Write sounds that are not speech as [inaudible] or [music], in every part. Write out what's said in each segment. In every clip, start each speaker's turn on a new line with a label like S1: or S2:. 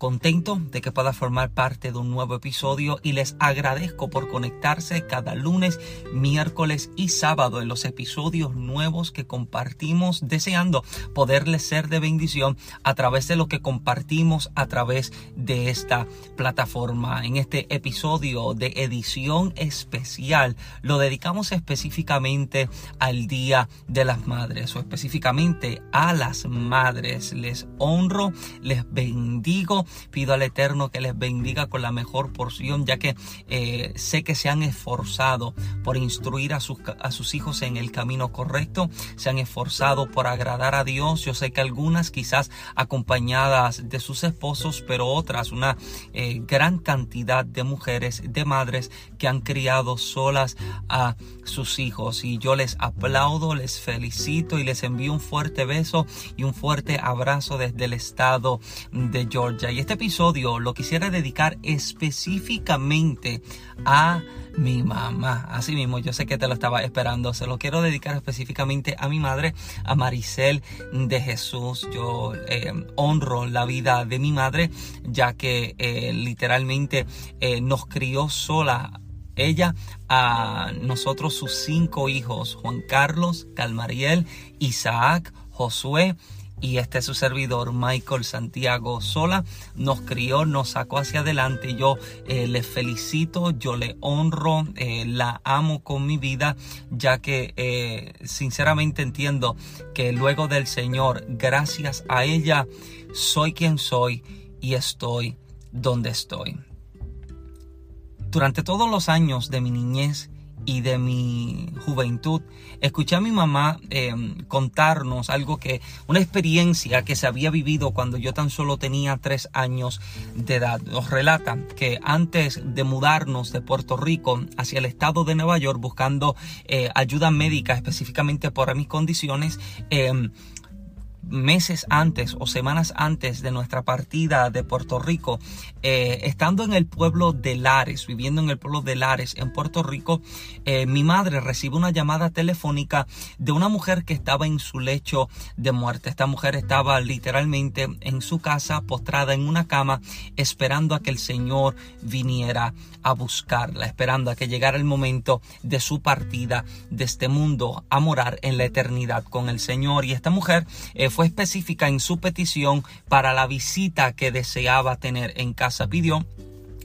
S1: contento de que pueda formar parte de un nuevo episodio y les agradezco por conectarse cada lunes, miércoles y sábado en los episodios nuevos que compartimos, deseando poderles ser de bendición a través de lo que compartimos a través de esta plataforma. En este episodio de edición especial lo dedicamos específicamente al Día de las Madres o específicamente a las madres. Les honro, les bendigo Pido al Eterno que les bendiga con la mejor porción, ya que eh, sé que se han esforzado por instruir a sus, a sus hijos en el camino correcto, se han esforzado por agradar a Dios. Yo sé que algunas quizás acompañadas de sus esposos, pero otras, una eh, gran cantidad de mujeres, de madres que han criado solas a sus hijos. Y yo les aplaudo, les felicito y les envío un fuerte beso y un fuerte abrazo desde el estado de Georgia. Este episodio lo quisiera dedicar específicamente a mi mamá. Así mismo, yo sé que te lo estaba esperando. Se lo quiero dedicar específicamente a mi madre, a Maricel de Jesús. Yo eh, honro la vida de mi madre, ya que eh, literalmente eh, nos crió sola ella a nosotros sus cinco hijos, Juan Carlos, Calmariel, Isaac, Josué y este su servidor Michael Santiago Sola nos crió, nos sacó hacia adelante. Yo eh, le felicito, yo le honro, eh, la amo con mi vida, ya que eh, sinceramente entiendo que luego del Señor, gracias a ella, soy quien soy y estoy donde estoy. Durante todos los años de mi niñez, y de mi juventud, escuché a mi mamá eh, contarnos algo que, una experiencia que se había vivido cuando yo tan solo tenía tres años de edad. Nos relata que antes de mudarnos de Puerto Rico hacia el estado de Nueva York buscando eh, ayuda médica específicamente por mis condiciones, eh, meses antes o semanas antes de nuestra partida de Puerto Rico, eh, estando en el pueblo de Lares, viviendo en el pueblo de Lares, en Puerto Rico, eh, mi madre recibe una llamada telefónica de una mujer que estaba en su lecho de muerte. Esta mujer estaba literalmente en su casa, postrada en una cama, esperando a que el Señor viniera a buscarla, esperando a que llegara el momento de su partida de este mundo a morar en la eternidad con el Señor. Y esta mujer eh, fue específica en su petición para la visita que deseaba tener en casa. Pidió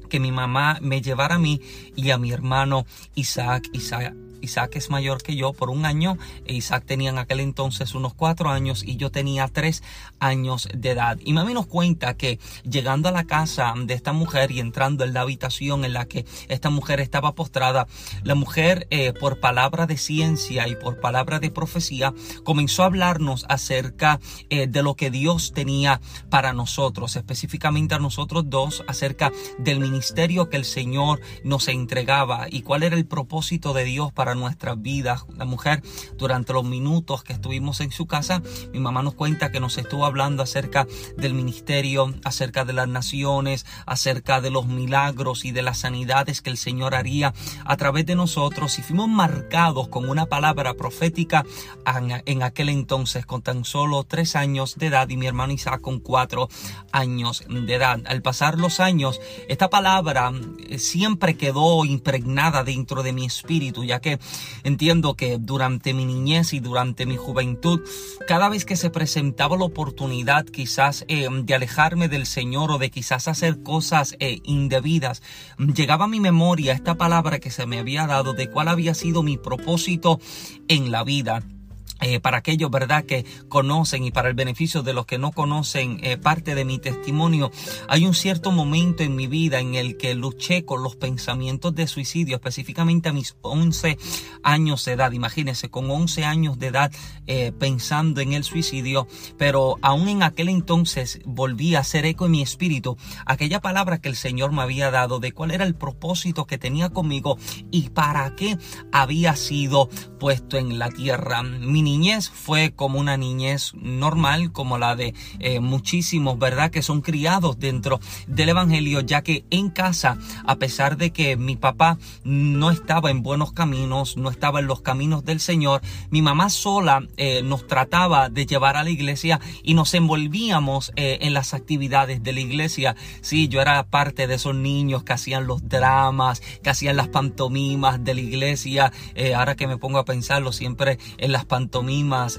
S1: que mi mamá me llevara a mí y a mi hermano Isaac. Isaac Isaac es mayor que yo por un año. Isaac tenía en aquel entonces unos cuatro años y yo tenía tres años de edad. Y mami nos cuenta que llegando a la casa de esta mujer y entrando en la habitación en la que esta mujer estaba postrada, la mujer eh, por palabra de ciencia y por palabra de profecía comenzó a hablarnos acerca eh, de lo que Dios tenía para nosotros, específicamente a nosotros dos, acerca del ministerio que el Señor nos entregaba y cuál era el propósito de Dios para nuestras vidas. La mujer, durante los minutos que estuvimos en su casa, mi mamá nos cuenta que nos estuvo hablando acerca del ministerio, acerca de las naciones, acerca de los milagros y de las sanidades que el Señor haría a través de nosotros y fuimos marcados con una palabra profética en aquel entonces con tan solo tres años de edad y mi hermano Isaac con cuatro años de edad. Al pasar los años, esta palabra eh, siempre quedó impregnada dentro de mi espíritu, ya que entiendo que durante mi niñez y durante mi juventud, cada vez que se presentaba la oportunidad quizás eh, de alejarme del Señor o de quizás hacer cosas eh, indebidas, llegaba a mi memoria esta palabra que se me había dado de cuál había sido mi propósito en la vida. Eh, para aquellos, ¿verdad?, que conocen y para el beneficio de los que no conocen eh, parte de mi testimonio, hay un cierto momento en mi vida en el que luché con los pensamientos de suicidio, específicamente a mis 11 años de edad. Imagínense, con 11 años de edad eh, pensando en el suicidio, pero aún en aquel entonces volví a hacer eco en mi espíritu aquella palabra que el Señor me había dado de cuál era el propósito que tenía conmigo y para qué había sido puesto en la tierra. Mi niñez fue como una niñez normal, como la de eh, muchísimos, ¿verdad? Que son criados dentro del Evangelio, ya que en casa, a pesar de que mi papá no estaba en buenos caminos, no estaba en los caminos del Señor, mi mamá sola eh, nos trataba de llevar a la iglesia y nos envolvíamos eh, en las actividades de la iglesia. Sí, yo era parte de esos niños que hacían los dramas, que hacían las pantomimas de la iglesia. ahora que me pongo a pensarlo, siempre en las pantomimas,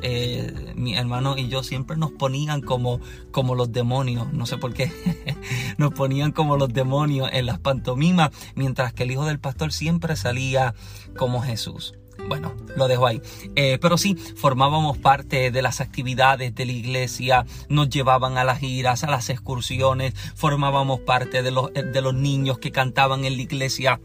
S1: eh, mi hermano y yo siempre nos ponían como, como los demonios, no sé por qué, [laughs] nos ponían como los demonios en las pantomimas, mientras que el hijo del pastor siempre salía como Jesús. Bueno, lo dejo ahí. Eh, pero sí, formábamos parte de las actividades de la iglesia, nos llevaban a las giras, a las excursiones, formábamos parte de los, de los niños que cantaban en la iglesia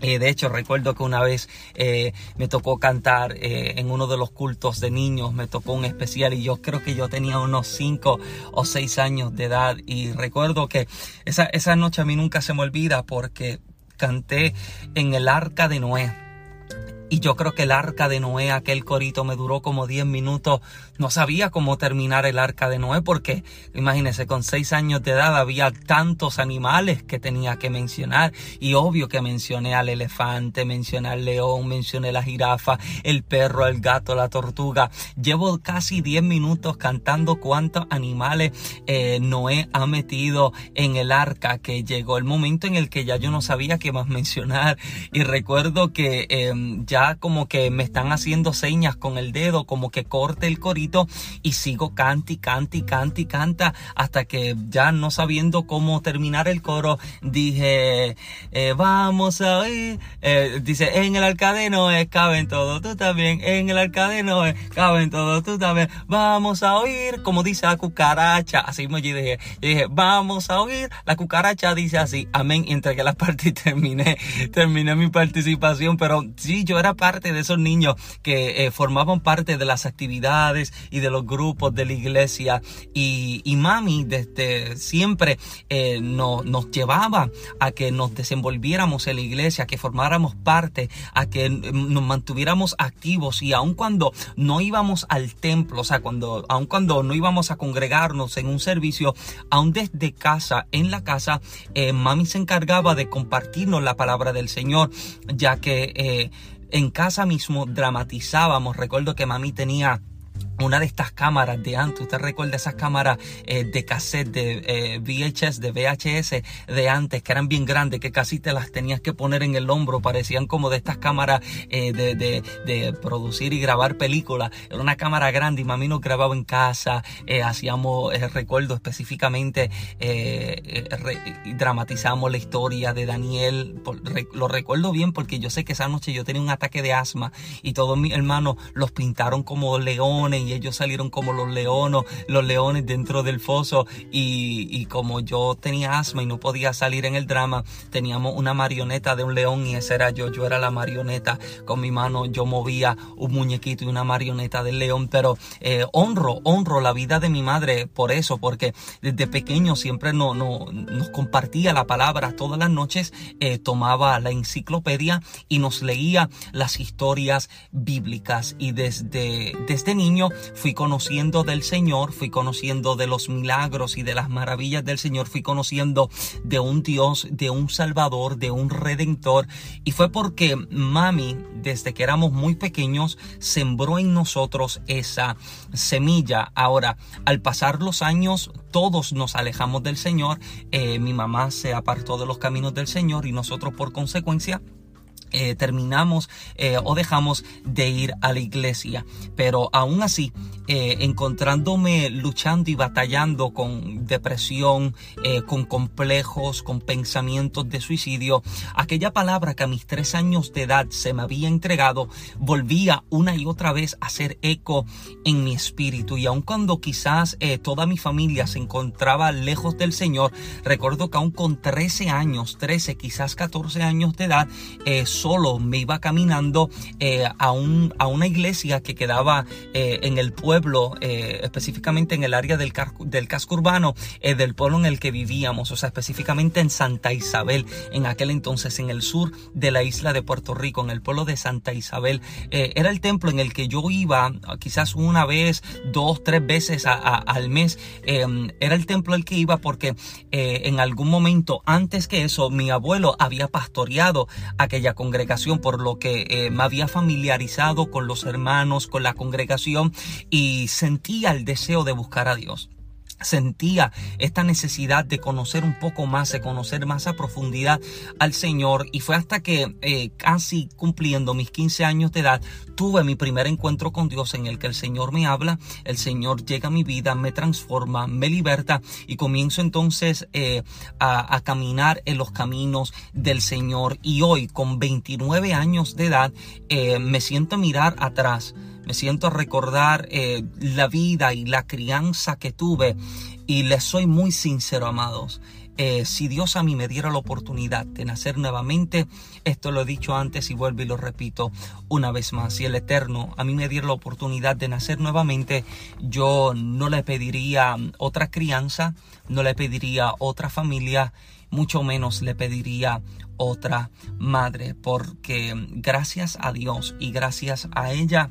S1: eh, de hecho, recuerdo que una vez eh, me tocó cantar eh, en uno de los cultos de niños, me tocó un especial y yo creo que yo tenía unos 5 o 6 años de edad y recuerdo que esa, esa noche a mí nunca se me olvida porque canté en el arca de Noé y yo creo que el arca de Noé, aquel corito me duró como 10 minutos. No sabía cómo terminar el arca de Noé porque, imagínense, con 6 años de edad había tantos animales que tenía que mencionar. Y obvio que mencioné al elefante, mencioné al león, mencioné la jirafa, el perro, el gato, la tortuga. Llevo casi 10 minutos cantando cuántos animales eh, Noé ha metido en el arca, que llegó el momento en el que ya yo no sabía qué más mencionar. Y recuerdo que em, ya como que me están haciendo señas con el dedo, como que corte el corito y sigo canta y canta y canta hasta que ya no sabiendo cómo terminar el coro dije eh, vamos a oír eh, dice en el arcadeno caben todo tú también en el arcadeno caben todo tú también vamos a oír como dice la cucaracha así me dije dije vamos a oír la cucaracha dice así amén y entregué la parte y [laughs] terminé terminé mi participación pero sí yo era parte de esos niños que eh, formaban parte de las actividades y de los grupos de la iglesia. Y, mami desde siempre eh, nos llevaba a que nos desenvolviéramos en la iglesia, a que formáramos parte, a que nos mantuviéramos activos. Y aun cuando no íbamos al templo, o sea, cuando, aun cuando no íbamos a congregarnos en un servicio, aún desde casa, en la casa, eh, mami se encargaba de compartirnos la palabra del Señor, ya que en casa mismo dramatizábamos. Recuerdo que mami tenía una de estas cámaras de antes, usted recuerda esas cámaras eh, de cassette, de eh, VHS, de VHS de antes, que eran bien grandes, que casi te las tenías que poner en el hombro, parecían como de estas cámaras eh, de, de, producir y grabar películas. Era una cámara grande y mami nos grababa en casa, hacíamos, recuerdo específicamente, dramatizamos la historia de Daniel, lo recuerdo bien porque yo sé que esa noche yo tenía un ataque de asma y todos mis hermanos los pintaron como leones y ellos salieron como los leones, los leones dentro del foso. Y, como yo tenía asma y no podía salir en el drama, teníamos una marioneta de un león y ese era yo, yo era la marioneta, con mi mano yo movía un muñequito y una marioneta del león, pero eh, honro, honro la vida de mi madre por eso, porque desde pequeño siempre no, no, nos compartía la palabra. Todas las noches, eh, tomaba la enciclopedia y nos leía las historias bíblicas. Y desde, desde niño fui conociendo del Señor, fui conociendo de los milagros y de las maravillas del Señor, fui conociendo de un Dios, de un Salvador, de un Redentor. Y fue porque mami, desde que éramos muy pequeños, sembró en nosotros esa semilla. Ahora, al pasar los años, todos nos alejamos del Señor. Eh, mi mamá se apartó de los caminos del Señor y nosotros por consecuencia eh, terminamos eh, o dejamos de ir a la iglesia. Pero aún así, eh, encontrándome luchando y batallando con depresión, con complejos, con pensamientos de suicidio, aquella palabra que a mis tres años de edad se me había entregado, volvía una y otra vez a hacer eco en mi espíritu. Y aun cuando quizás toda mi familia se encontraba lejos del Señor, recuerdo que aún con 13 años, 13, quizás 14 años de edad, solo me iba caminando eh, a, un, a una iglesia que quedaba eh, en el pueblo, eh, específicamente en el área del, del casco urbano, del pueblo en el que vivíamos, o sea, específicamente en Santa Isabel, en aquel entonces, en el sur de la isla de Puerto Rico, en el pueblo de Santa Isabel. era el templo en el que yo iba quizás una vez, dos, tres veces al mes. era el templo al que iba porque en algún momento antes que eso, mi abuelo había pastoreado aquella congregación, por lo que eh, me había familiarizado con los hermanos, con la congregación y sentía el deseo de buscar a Dios sentía esta necesidad de conocer un poco más, de conocer más a profundidad al Señor. Y fue hasta que eh, casi cumpliendo mis 15 años de edad tuve mi primer encuentro con Dios en el que el Señor me habla, el Señor llega a mi vida, me transforma, me liberta y comienzo entonces eh, a, caminar en los caminos del Señor. Y hoy con 29 años de edad eh, me siento a mirar atrás me siento a recordar eh, la vida y la crianza que tuve y les soy muy sincero, amados. Eh, si Dios a mí me diera la oportunidad de nacer nuevamente, esto lo he dicho antes y vuelvo y lo repito una vez más, si el Eterno a mí me diera la oportunidad de nacer nuevamente, yo no le pediría otra crianza, no le pediría otra familia, mucho menos le pediría otra madre, porque gracias a Dios y gracias a ella,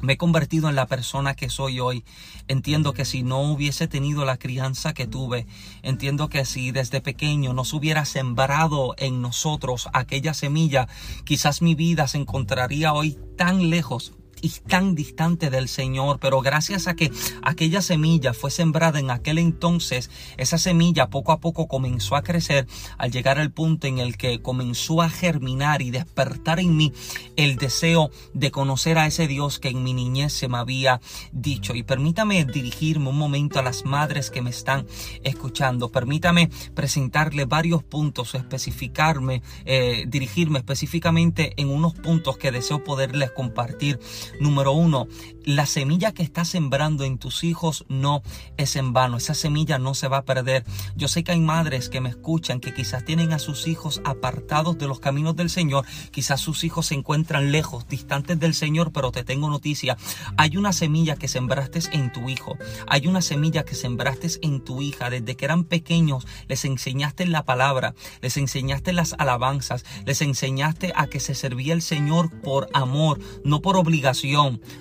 S1: me he convertido en la persona que soy hoy. Entiendo que si no hubiese tenido la crianza que tuve, entiendo que si desde pequeño no se hubiera sembrado en nosotros aquella semilla, quizás mi vida se encontraría hoy tan lejos y tan distante del Señor, pero gracias a que aquella semilla fue sembrada en aquel entonces, esa semilla poco a poco comenzó a crecer al llegar al punto en el que comenzó a germinar y despertar en mí el deseo de conocer a ese Dios que en mi niñez se me había dicho. Y permítame dirigirme un momento a las madres que me están escuchando, permítame presentarle varios puntos, especificarme, eh, dirigirme específicamente en unos puntos que deseo poderles compartir Número uno, la semilla que estás sembrando en tus hijos no es en vano. Esa semilla no se va a perder. Yo sé que hay madres que me escuchan que quizás tienen a sus hijos apartados de los caminos del Señor. Quizás sus hijos se encuentran lejos, distantes del Señor, pero te tengo noticia. Hay una semilla que sembraste en tu hijo. Hay una semilla que sembraste en tu hija. Desde que eran pequeños les enseñaste la palabra, les enseñaste las alabanzas, les enseñaste a que se servía el Señor por amor, no por obligación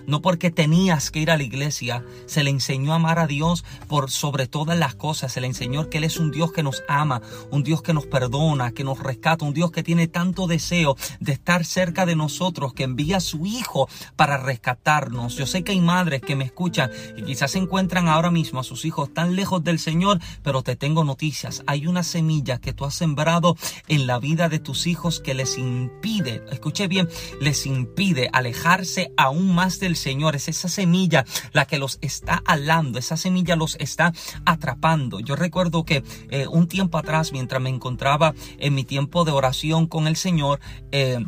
S1: no porque tenías que ir a la iglesia. Se le enseñó a amar a Dios por sobre todas las cosas. Se le enseñó que Él es un Dios que nos ama, un Dios que nos perdona, que nos rescata, un Dios que tiene tanto deseo de estar cerca de nosotros, que envía a su Hijo para rescatarnos. Yo sé que hay madres que me escuchan y quizás se encuentran ahora mismo a sus hijos tan lejos del Señor, pero te tengo noticias. Hay una semilla que tú has sembrado en la vida de tus hijos que les impide, escuche bien, les impide alejarse aún más del Señor. Es esa semilla la que los está alando, esa semilla los está atrapando. Yo recuerdo que eh, un tiempo atrás, mientras me encontraba en mi tiempo de oración con el Señor, eh,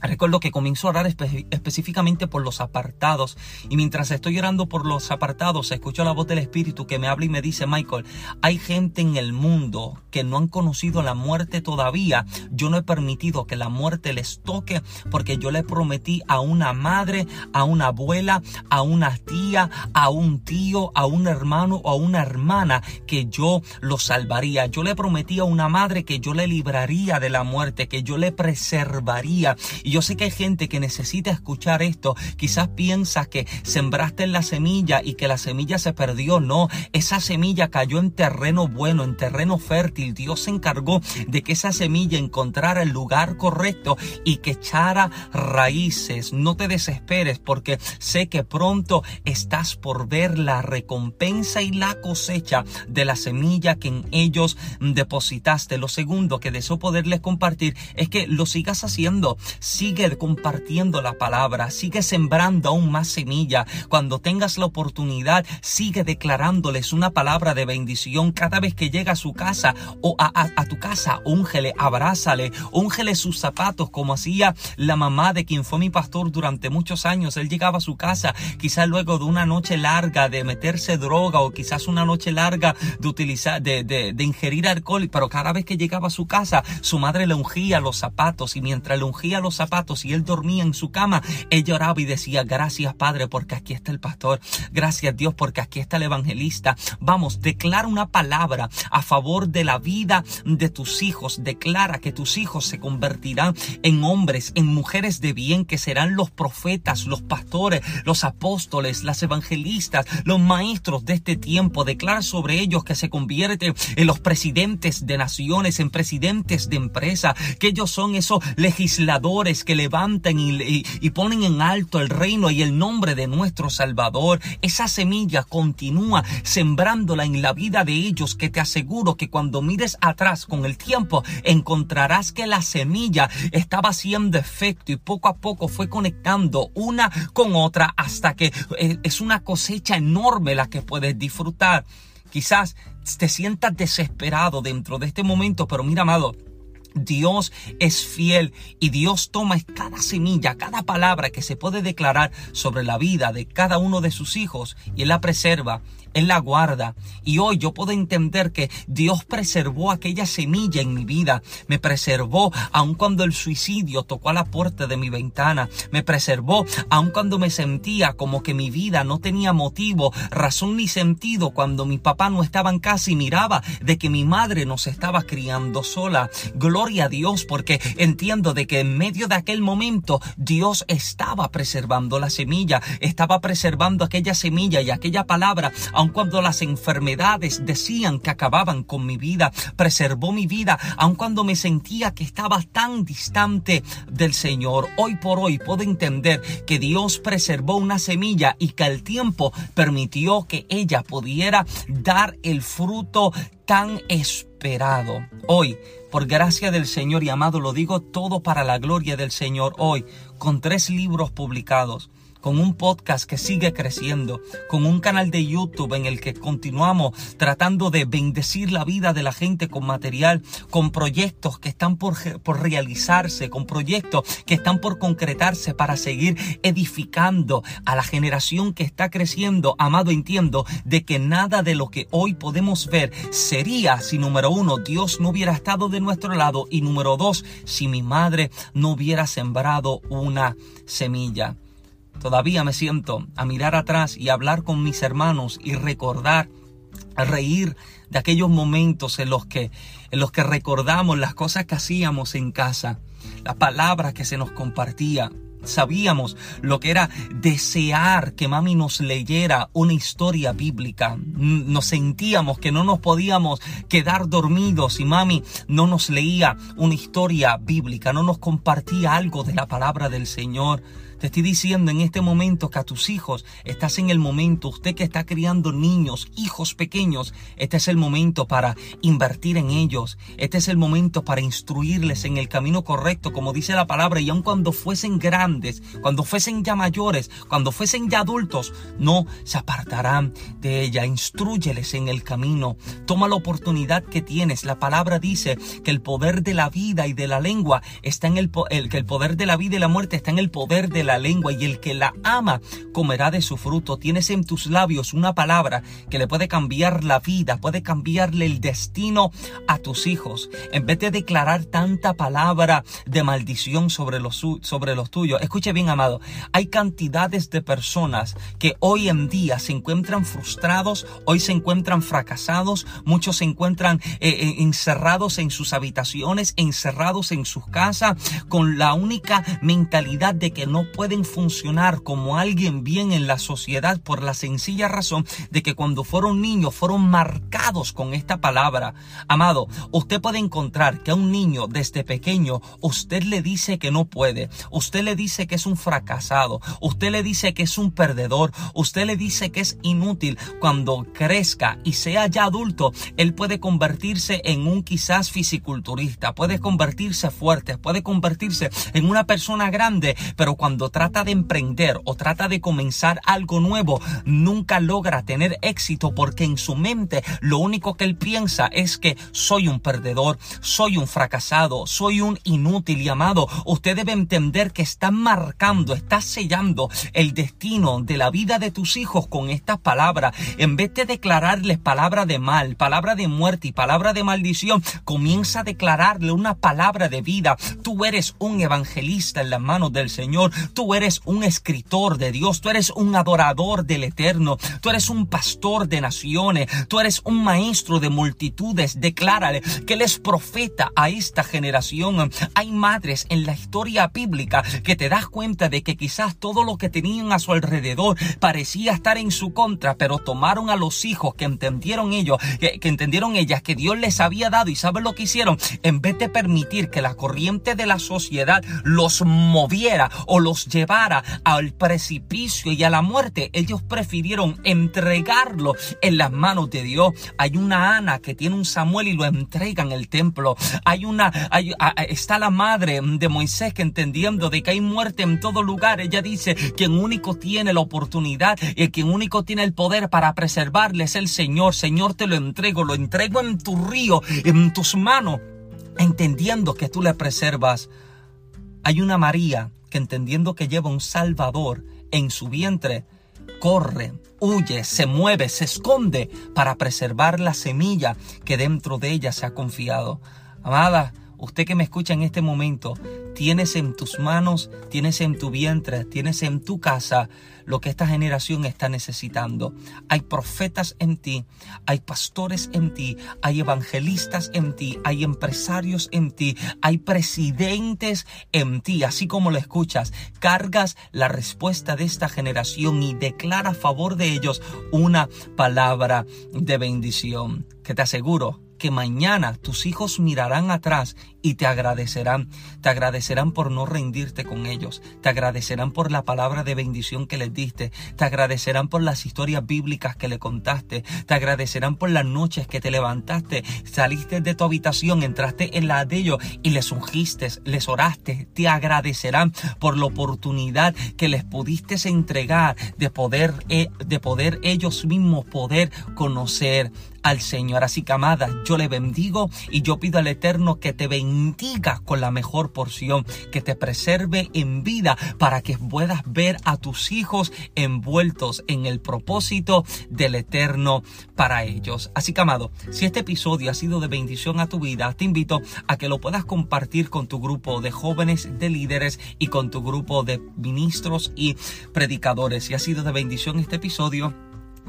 S1: Recuerdo que comienzo a orar específicamente por los apartados y mientras estoy orando por los apartados escucho la voz del Espíritu que me habla y me dice Michael, hay gente en el mundo que no han conocido la muerte todavía. Yo no he permitido que la muerte les toque porque yo le prometí a una madre, a una abuela, a una tía, a un tío, a un hermano o a una hermana que yo lo salvaría. Yo le prometí a una madre que yo le libraría de la muerte, que yo le preservaría. Y yo sé que hay gente que necesita escuchar esto. Quizás piensas que sembraste la semilla y que la semilla se perdió. No, esa semilla cayó en terreno bueno, en terreno fértil. Dios se encargó de que esa semilla encontrara el lugar correcto y que echara raíces. No te desesperes porque sé que pronto estás por ver la recompensa y la cosecha de la semilla que en ellos depositaste. Lo segundo que deseo poderles compartir es que lo sigas haciendo sigue compartiendo la palabra, sigue sembrando aún más semilla. Cuando tengas la oportunidad, sigue declarándoles una palabra de bendición cada vez que llega a su casa o a, tu casa. Úngele, abrázale, úngele sus zapatos como hacía la mamá de quien fue mi pastor durante muchos años. Él llegaba a su casa, quizás luego de una noche larga de meterse droga o quizás una noche larga de utilizar, de, de, de ingerir alcohol, pero cada vez que llegaba a su casa, su madre le ungía los zapatos y mientras le ungía los zapatos y él dormía en su cama, ella oraba y decía, gracias Padre porque aquí está el pastor, gracias Dios porque aquí está el evangelista. Vamos, declara una palabra a favor de la vida de tus hijos, declara que tus hijos se convertirán en hombres, en mujeres de bien, que serán los profetas, los pastores, los apóstoles, las evangelistas, los maestros de este tiempo. Declara sobre ellos que se convierten en los presidentes de naciones, en presidentes de empresas, que ellos son esos legisladores que levantan y, y, ponen en alto el reino y el nombre de nuestro Salvador. Esa semilla continúa sembrándola en la vida de ellos que te aseguro que cuando mires atrás con el tiempo encontrarás que la semilla estaba haciendo efecto y poco a poco fue conectando una con otra hasta que eh, es una cosecha enorme la que puedes disfrutar. Quizás te sientas desesperado dentro de este momento, pero mira, amado, Dios es fiel y Dios toma cada semilla, cada palabra que se puede declarar sobre la vida de cada uno de sus hijos y Él la preserva él la guarda. Y hoy yo puedo entender que Dios preservó aquella semilla en mi vida. Me preservó aun cuando el suicidio tocó a la puerta de mi ventana. Me preservó aun cuando me sentía como que mi vida no tenía motivo, razón ni sentido cuando mi papá no estaba en casa y miraba de que mi madre nos estaba criando sola. Gloria a Dios porque entiendo de que en medio de aquel momento Dios estaba preservando la semilla, estaba preservando aquella semilla y aquella palabra aun cuando las enfermedades decían que acababan con mi vida, preservó mi vida, aun cuando me sentía que estaba tan distante del Señor. Hoy por hoy puedo entender que Dios preservó una semilla y que el tiempo permitió que ella pudiera dar el fruto tan esperado. Hoy, por gracia del Señor y amado, lo digo todo para la gloria del Señor hoy, con tres libros publicados con un podcast que sigue creciendo, con un canal de YouTube en el que continuamos tratando de bendecir la vida de la gente con material, con proyectos que están por, por realizarse, con proyectos que están por concretarse para seguir edificando a la generación que está creciendo. Amado, entiendo de que nada de lo que hoy podemos ver sería si número uno, Dios no hubiera estado de nuestro lado y número dos, si mi madre no hubiera sembrado una semilla. Todavía me siento a mirar atrás y hablar con mis hermanos y recordar, a reír de aquellos momentos en los que en los que recordamos las cosas que hacíamos en casa, la palabra que se nos compartía. Sabíamos lo que era desear que mami nos leyera una historia bíblica. Nos sentíamos que no nos podíamos quedar dormidos y mami no nos leía una historia bíblica, no nos compartía algo de la palabra del Señor. Te estoy diciendo en este momento que a tus hijos estás en el momento, usted que está criando niños, hijos pequeños, este es el momento para invertir en ellos. Este es el momento para instruirles en el camino correcto, como dice la palabra, y aun cuando fuesen grandes, cuando fuesen ya mayores, cuando fuesen ya adultos, no se apartarán de ella. Instruyeles en el camino. Toma la oportunidad que tienes. La palabra dice que el poder de la vida y de la lengua está en el, el que el poder de la vida y la muerte está en el poder de la lengua y el que la ama comerá de su fruto. Tienes en tus labios una palabra que le puede cambiar la vida, puede cambiarle el destino a tus hijos. En vez de declarar tanta palabra de maldición sobre los, sobre los tuyos, escuche bien amado, hay cantidades de personas que hoy en día se encuentran frustrados, hoy se encuentran fracasados, muchos se encuentran eh, eh, encerrados en sus habitaciones, encerrados en sus casas, con la única mentalidad de que no pueden funcionar como alguien bien en la sociedad por la sencilla razón de que cuando fueron niños fueron marcados con esta palabra. Amado, usted puede encontrar que a un niño desde pequeño usted le dice que no puede, usted le dice que es un fracasado, usted le dice que es un perdedor, usted le dice que es inútil. Cuando crezca y sea ya adulto, él puede convertirse en un quizás fisiculturista, puede convertirse fuerte, puede convertirse en una persona grande, pero cuando trata de emprender o trata de comenzar algo nuevo, nunca logra tener éxito porque en su mente lo único que él piensa es que soy un perdedor, soy un fracasado, soy un inútil y amado. Usted debe entender que está marcando, está sellando el destino de la vida de tus hijos con estas palabras. En vez de declararles palabra de mal, palabra de muerte y palabra de maldición, comienza a declararle una palabra de vida. Tú eres un evangelista en las manos del Señor. Tú eres un escritor de Dios. Tú eres un adorador del Eterno. Tú eres un pastor de naciones. Tú eres un maestro de multitudes. Declárale que Él es profeta a esta generación. Hay madres en la historia bíblica que te das cuenta de que quizás todo lo que tenían a su alrededor parecía estar en su contra, pero tomaron a los hijos que entendieron ellos, que, entendieron ellas que Dios les había dado y saben lo que hicieron, en vez de permitir que la corriente de la sociedad los moviera o los llevara al precipicio y a la muerte, ellos prefirieron entregarlo en las manos de Dios. Hay una Ana que tiene un Samuel y lo entrega en el templo. Hay una, está la madre de Moisés que entendiendo de que hay muerte en todo lugar, ella dice, quien único tiene la oportunidad y quien único tiene el poder para preservarle es el Señor. Señor, te lo entrego, lo entrego en tu río, en tus manos, entendiendo que tú le preservas. Hay una María que entendiendo que lleva un Salvador en su vientre, corre, huye, se mueve, se esconde para preservar la semilla que dentro de ella se ha confiado. Amada, usted que me escucha en este momento, tienes en tus manos, tienes en tu vientre, tienes en tu casa lo que esta generación está necesitando. Hay profetas en ti, hay pastores en ti, hay evangelistas en ti, hay empresarios en ti, hay presidentes en ti, así como lo escuchas, cargas la respuesta de esta generación y declara a favor de ellos una palabra de bendición que te aseguro que mañana tus hijos mirarán atrás y te agradecerán. Te agradecerán por no rendirte con ellos. Te agradecerán por la palabra de bendición que les diste. Te agradecerán por las historias bíblicas que le contaste. Te agradecerán por las noches que te levantaste, saliste de tu habitación, entraste en la de ellos y les ungiste, les oraste. Te agradecerán por la oportunidad que les pudiste entregar de poder, eh, de poder ellos mismos poder conocer al Señor. Así que amada, yo le bendigo y yo pido al Eterno que te bendiga con la mejor porción, que te preserve en vida para que puedas ver a tus hijos envueltos en el propósito del Eterno para ellos. Así que amado, si este episodio ha sido de bendición a tu vida, te invito a que lo puedas compartir con tu grupo de jóvenes, de líderes y con tu grupo de ministros y predicadores. Si ha sido de bendición este episodio,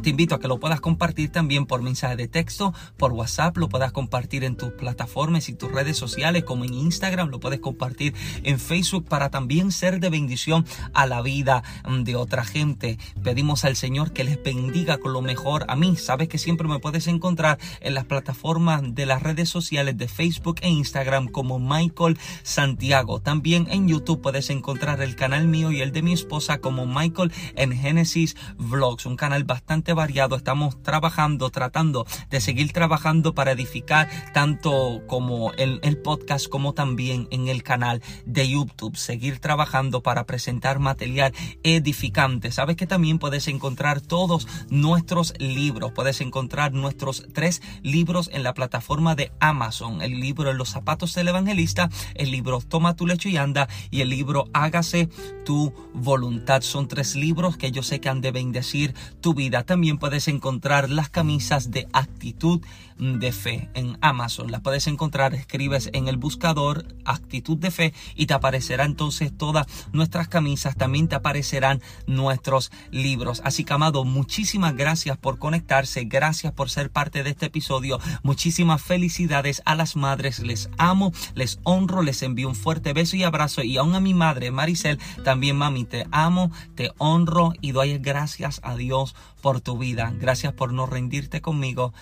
S1: te invito a que lo puedas compartir también por mensaje de texto, por WhatsApp, lo puedas compartir en tus plataformas y tus redes sociales como en Instagram, lo puedes compartir en Facebook para también ser de bendición a la vida mm, de otra gente. Pedimos al Señor que les bendiga con lo mejor a mí. Sabes que siempre me puedes encontrar en las plataformas de las redes sociales de Facebook e Instagram como Michael Santiago. También en YouTube puedes encontrar el canal mío y el de mi esposa como Michael en Genesis Vlogs, un canal bastante variado. Estamos trabajando, tratando de seguir trabajando para edificar tanto como el, el podcast como también en el canal de YouTube. Seguir trabajando para presentar material edificante. Sabes que también puedes encontrar todos nuestros libros. Puedes encontrar nuestros tres libros en la plataforma de Amazon. El libro Los zapatos del evangelista, el libro Toma tu lecho y anda y el libro Hágase tu voluntad. Son tres libros que yo sé que han de bendecir tu vida. También puedes encontrar las camisas de actitud de fe en Amazon. Las puedes encontrar, escribes en el buscador actitud de fe y te aparecerá entonces todas nuestras camisas. También te aparecerán nuestros libros. Así que amado, muchísimas gracias por conectarse. Gracias por ser parte de este episodio. Muchísimas felicidades a las madres. Les amo, les honro, les envío un fuerte beso y abrazo. Y aún a mi madre, Maricel, también mami, te amo, te honro y doy gracias a Dios por tu vida. Gracias por no rendirte conmigo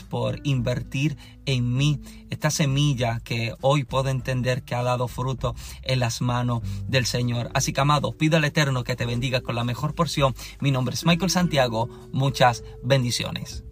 S1: por invertir en mí esta semilla que hoy puedo entender que ha dado fruto en las manos del Señor. Así que amado, pido al Eterno que te bendiga con la mejor porción. Mi nombre es Michael Santiago. Muchas bendiciones.